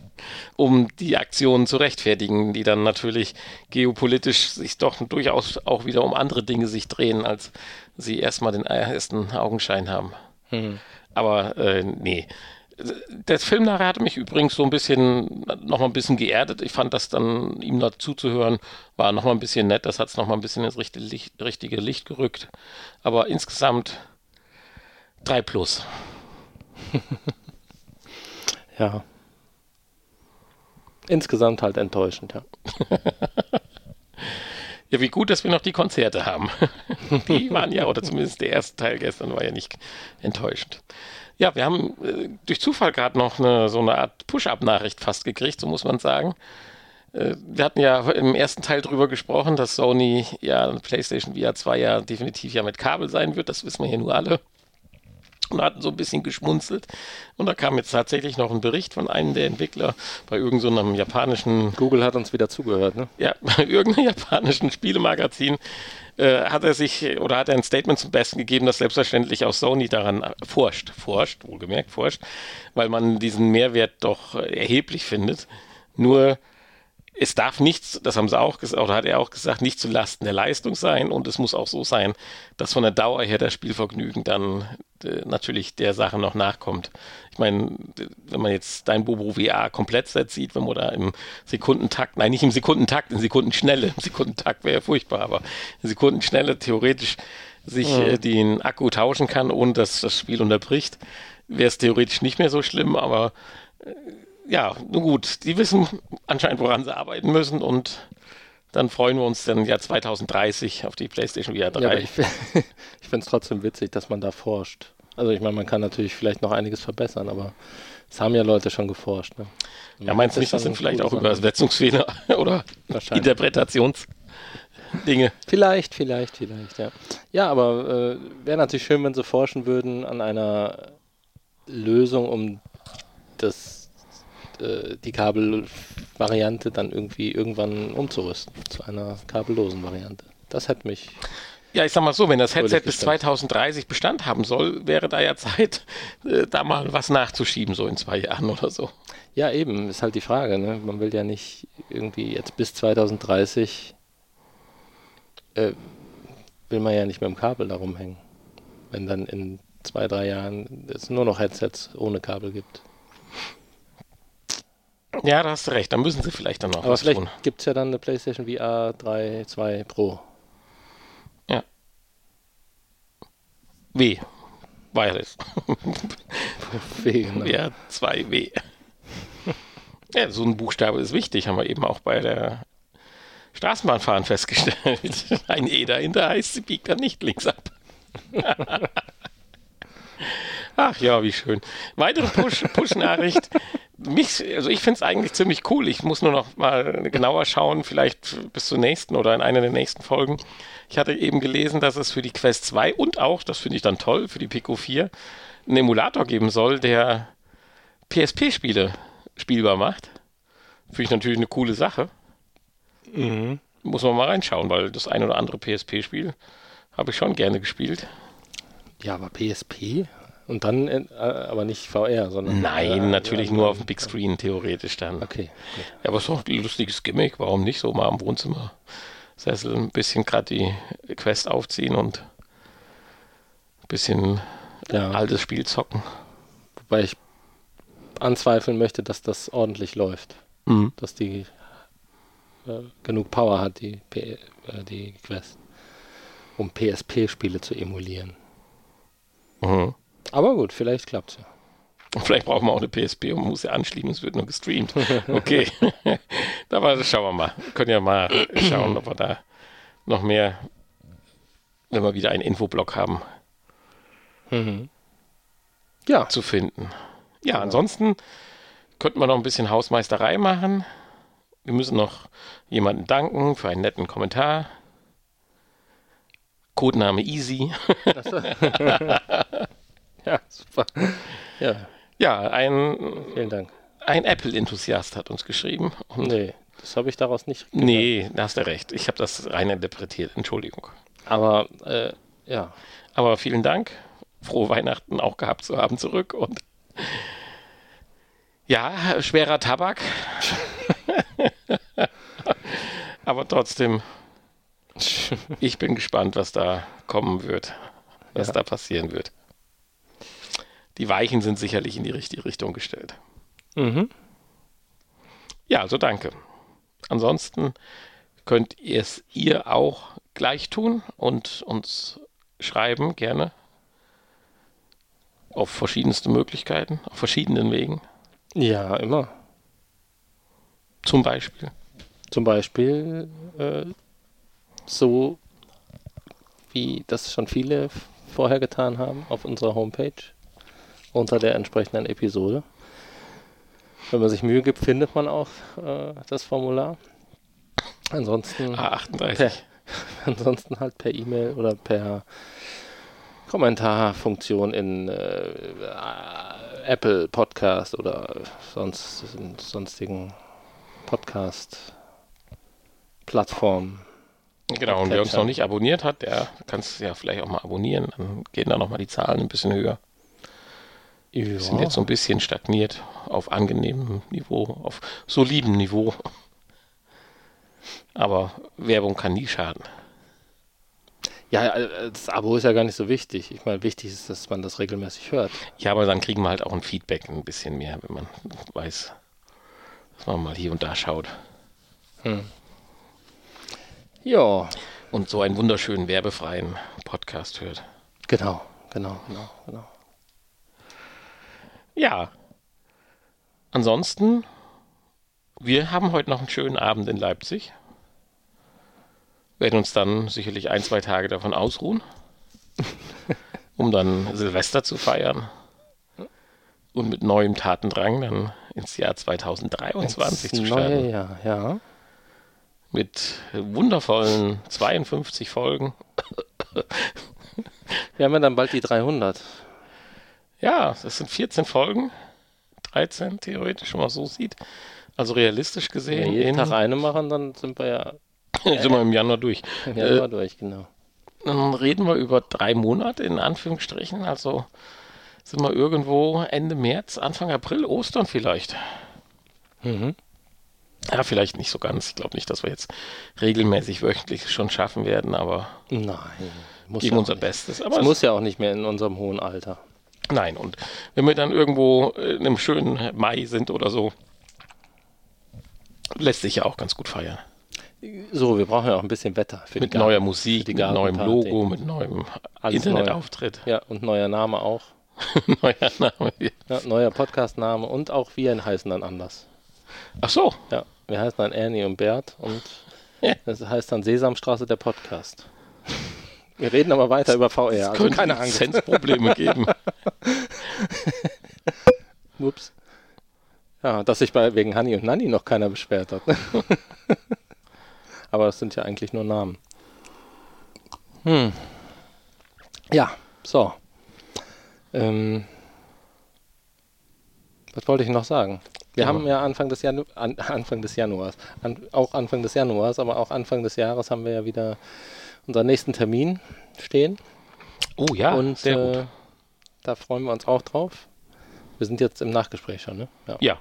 <laughs> um die Aktionen zu rechtfertigen, die dann natürlich geopolitisch sich doch durchaus auch wieder um andere Dinge sich drehen, als sie erstmal den ersten Augenschein haben. Hm. Aber äh, nee, der Film nachher hatte mich übrigens so ein bisschen, noch mal ein bisschen geerdet. Ich fand das dann, ihm dazu zu hören, war noch mal ein bisschen nett. Das hat es noch mal ein bisschen ins richtige Licht, richtige Licht gerückt. Aber insgesamt 3 plus. <laughs> ja. Insgesamt halt enttäuschend, ja. <laughs> ja, wie gut, dass wir noch die Konzerte haben. <laughs> die waren ja, oder zumindest der erste Teil gestern war ja nicht enttäuschend. Ja, wir haben äh, durch Zufall gerade noch eine, so eine Art Push-Up-Nachricht fast gekriegt, so muss man sagen. Äh, wir hatten ja im ersten Teil drüber gesprochen, dass Sony ja PlayStation VR 2 ja definitiv ja mit Kabel sein wird, das wissen wir hier nur alle. Und hatten so ein bisschen geschmunzelt. Und da kam jetzt tatsächlich noch ein Bericht von einem der Entwickler bei irgendeinem so japanischen. Google hat uns wieder zugehört, ne? Ja, <laughs> bei irgendeinem japanischen Spielemagazin, äh, hat er sich oder hat er ein Statement zum Besten gegeben, das selbstverständlich auch Sony daran forscht, forscht, wohlgemerkt forscht, weil man diesen Mehrwert doch erheblich findet. Nur es darf nichts, das haben sie auch gesagt, oder hat er auch gesagt, nicht zu Lasten der Leistung sein und es muss auch so sein, dass von der Dauer her das Spielvergnügen dann äh, natürlich der Sache noch nachkommt. Ich meine, wenn man jetzt dein Bobo VR Komplettset sieht, wenn man da im Sekundentakt, nein, nicht im Sekundentakt, in Sekundenschnelle, im Sekundentakt wäre ja furchtbar, aber in Sekundenschnelle theoretisch sich mhm. äh, den Akku tauschen kann, ohne dass das Spiel unterbricht, wäre es theoretisch nicht mehr so schlimm, aber äh, ja, nun gut, die wissen anscheinend, woran sie arbeiten müssen und dann freuen wir uns dann ja 2030 auf die PlayStation VR 3. Ja, ich, <laughs> ich finde es trotzdem witzig, dass man da forscht. Also ich meine, man kann natürlich vielleicht noch einiges verbessern, aber es haben ja Leute schon geforscht. Ne? Ja, meinst du nicht, das sind vielleicht auch Übersetzungsfehler <laughs> oder Interpretations... Dinge. Vielleicht, vielleicht, vielleicht, ja. Ja, aber äh, wäre natürlich schön, wenn sie forschen würden an einer Lösung, um das äh, die Kabelvariante dann irgendwie irgendwann umzurüsten zu einer kabellosen Variante. Das hätte mich. Ja, ich sag mal so, wenn das Headset bis 2030 Bestand haben soll, wäre da ja Zeit, <laughs> äh, da mal was nachzuschieben, so in zwei Jahren oder so. Ja, eben, ist halt die Frage. Ne? Man will ja nicht irgendwie jetzt bis 2030 äh, will man ja nicht mit dem Kabel da rumhängen. Wenn dann in zwei, drei Jahren es nur noch Headsets ohne Kabel gibt. Ja, da hast du recht. Da müssen sie vielleicht dann noch Aber was vielleicht gibt es ja dann eine PlayStation VR 3 2 Pro. W. Wireless. <laughs> Genau. Ja, 2W. Ja, so ein Buchstabe ist wichtig, haben wir eben auch bei der Straßenbahnfahren festgestellt. <laughs> Ein E dahinter heißt, sie biegt dann nicht links ab. <laughs> Ach ja, wie schön. Weitere Push- Push-Nachricht. Mich, also ich finde es eigentlich ziemlich cool. Ich muss nur noch mal genauer schauen, vielleicht bis zur nächsten oder in einer der nächsten Folgen. Ich hatte eben gelesen, dass es für die Quest 2 und auch, das finde ich dann toll, für die Pico 4 einen Emulator geben soll, der PSP-Spiele spielbar macht. Finde ich natürlich eine coole Sache. Mhm. Muss man mal reinschauen, weil das ein oder andere PSP-Spiel habe ich schon gerne gespielt. Ja, aber PSP? Und dann äh, aber nicht VR, sondern. Nein, äh, natürlich ja, nur auf dem Big Screen theoretisch dann. Okay. Ja, aber es ist doch ein lustiges Gimmick. Warum nicht so mal am Wohnzimmer Sessel ein bisschen gerade die Quest aufziehen und ein bisschen Ja, altes Spiel zocken. wobei ich anzweifeln möchte, dass das ordentlich läuft. Dass die äh, genug Power hat, die, P äh, die Quest, um PSP-Spiele zu emulieren. Mhm. Aber gut, vielleicht klappt's ja. Und <laughs> Vielleicht brauchen wir auch eine PSP und muss ja anschließen, es wird nur gestreamt. Okay. <laughs> Aber schauen wir mal. Wir können ja mal schauen, ob wir da noch mehr, wenn wir wieder einen Infoblock haben, Ja, zu finden. Ja, ansonsten könnten wir noch ein bisschen Hausmeisterei machen. Wir müssen noch jemanden danken für einen netten Kommentar. Codename Easy. <laughs> <laughs> ja, super. Ja, Ja, ein, vielen Dank. ein Apple-Enthusiast hat uns geschrieben. Und Nee, das habe ich daraus nicht. nee, da hast du recht. Ich habe das rein interpretiert. Entschuldigung. Aber äh, ja, Aber vielen Dank. Frohe Weihnachten auch gehabt zu haben zurück. Und ja, schwerer Tabak. <laughs> Aber trotzdem, <laughs> ich bin gespannt, was da kommen wird, was Ja. da passieren wird. Die Weichen sind sicherlich in die richtige Richtung gestellt. mhm. Ja, also danke. Ansonsten könnt ihr es ihr auch gleich tun und uns schreiben, gerne. Auf verschiedenste Möglichkeiten, auf verschiedenen Wegen. ja, immer. Zum Beispiel. Zum Beispiel äh, so, wie das schon viele vorher getan haben, auf unserer Homepage unter der entsprechenden Episode. Wenn man sich Mühe gibt, findet man auch äh, das Formular. Ansonsten, A38. <laughs> ansonsten halt per E-Mail oder per Kommentarfunktion in äh, Apple Podcast oder sonst in sonstigen Podcast Plattformen. Genau, und wer uns noch nicht abonniert hat, der kann es ja vielleicht auch mal abonnieren. Dann gehen da nochmal die Zahlen ein bisschen höher. Wir sind jetzt so ein bisschen stagniert auf angenehmem Niveau, auf solidem Niveau. Aber Werbung kann nie schaden. Ja, äh, das Abo ist ja gar nicht so wichtig. Ich meine, wichtig ist, dass man das regelmäßig hört. Ja, aber dann kriegen wir halt auch ein Feedback ein bisschen mehr, wenn man weiß, dass man mal hier und da schaut. Ja, Und so einen wunderschönen werbefreien Podcast hört. genau, genau, genau, genau. Ja. Ansonsten, wir haben heute noch einen schönen Abend in Leipzig. Werden uns dann sicherlich ein, zwei Tage davon ausruhen, <laughs> um dann Silvester zu feiern. Und mit neuem Tatendrang dann ins Jahr 2023 zu Das starten. neue Jahr, ja. Mit wundervollen 52 Folgen. Wir haben ja dann bald die 300. Ja, das sind 14 Folgen. 13 theoretisch, wenn man so sieht. Also realistisch Wenn gesehen. wir jeden Tag eine machen, dann sind wir ja <laughs> sind wir im Januar durch. im Äh, Januar durch, genau. Dann reden wir über drei Monate in Anführungsstrichen. Also sind wir irgendwo Ende März, Anfang April, Ostern vielleicht. Mhm. Ja, vielleicht nicht so ganz. Ich glaube nicht, dass wir jetzt regelmäßig wöchentlich schon schaffen werden, aber Nein, muss geben ja unser nicht. Bestes. Es Aber muss ja auch nicht mehr in unserem hohen Alter. Nein, und wenn wir dann irgendwo in einem schönen Mai sind oder so, lässt sich ja auch ganz gut feiern. So, wir brauchen ja auch ein bisschen Wetter. Für Mit neuer Musik, mit neuem. Logo, mit neuem Internetauftritt. Ja, und neuer Name auch. <laughs> Neuer Name. Ja, neuer Podcast-Name und auch wir heißen dann anders. Ach so, Ja, wir heißen dann Ernie und Bert und das heißt dann Sesamstraße der Podcast. Wir reden aber weiter über VR, also könnte keine Angst. Lizenzprobleme geben. <laughs> Ups. Ja, dass sich bei wegen Hanni und Nanni noch keiner beschwert hat. <laughs> aber das sind ja eigentlich nur Namen. Hm. Ja, so. Ähm, was wollte ich noch sagen? Wir Ja. haben ja Anfang des, Janu an, Anfang des Januars, an, auch Anfang des Januars, aber auch Anfang des Jahres haben wir ja wieder unseren nächsten Termin stehen. Oh ja, und sehr gut. äh, da freuen wir uns auch drauf. Wir sind jetzt im Nachgespräch schon, ne? Ja. Ja,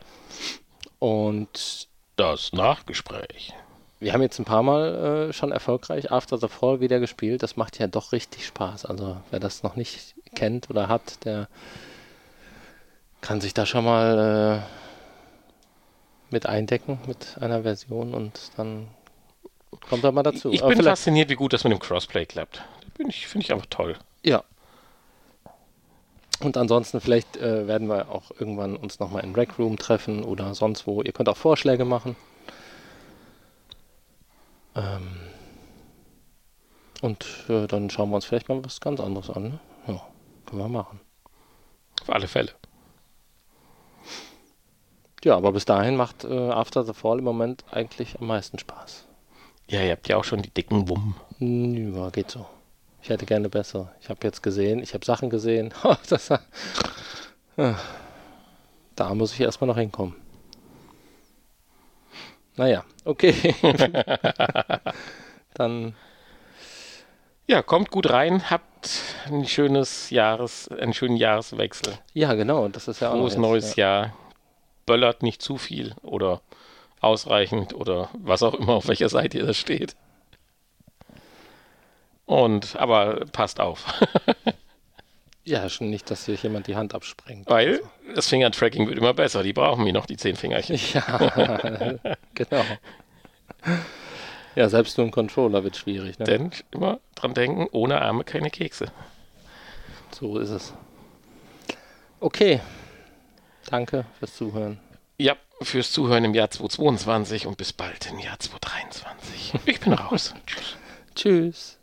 Und das Nachgespräch. wir haben jetzt ein paar Mal äh, schon erfolgreich After the Fall wieder gespielt. Das macht ja doch richtig Spaß. Also wer das noch nicht kennt oder hat, der kann sich da schon mal äh, mit eindecken mit einer Version und dann kommt er mal dazu. Ich Aber bin fasziniert, wie gut das mit dem Crossplay klappt. Bin ich- Finde ich einfach toll. Ja. Und ansonsten vielleicht äh, werden wir auch irgendwann uns nochmal in Rec Room treffen oder sonst wo. Ihr könnt auch Vorschläge machen. Ähm und äh, dann schauen wir uns vielleicht mal was ganz anderes an. Ne? Ja, können wir machen. Auf alle Fälle. Ja, aber bis dahin macht äh, After the Fall im Moment eigentlich am meisten Spaß. Ja, ihr habt ja auch schon die dicken Wumm. Hm, Ja, geht so. Ich hätte gerne besser. Ich habe jetzt gesehen, ich habe Sachen gesehen. <laughs> das, Ah. da muss ich erstmal noch hinkommen. Naja, okay. <laughs> Dann, Ja, kommt gut rein, habt ein schönes Jahres, einen schönen Jahreswechsel. ja genau, das ist ja auch Frohes noch jetzt, neues ja. Jahr. Böllert nicht zu viel oder ausreichend oder was auch immer, auf welcher Seite ihr das steht. Und, aber passt auf, <laughs> Ja, schon nicht, dass hier jemand die Hand absprengt. weil das Fingertracking wird immer besser. Die brauchen wir noch, die zehn Fingerchen. Ja, <laughs> genau. Ja, selbst nur ein Controller wird schwierig. Ne? Denn immer dran denken, ohne Arme keine Kekse. So ist es. Okay. Danke fürs Zuhören. Ja, fürs Zuhören im Jahr 2022 und bis bald im Jahr 2023. Ich bin raus. <laughs> Tschüss. Tschüss.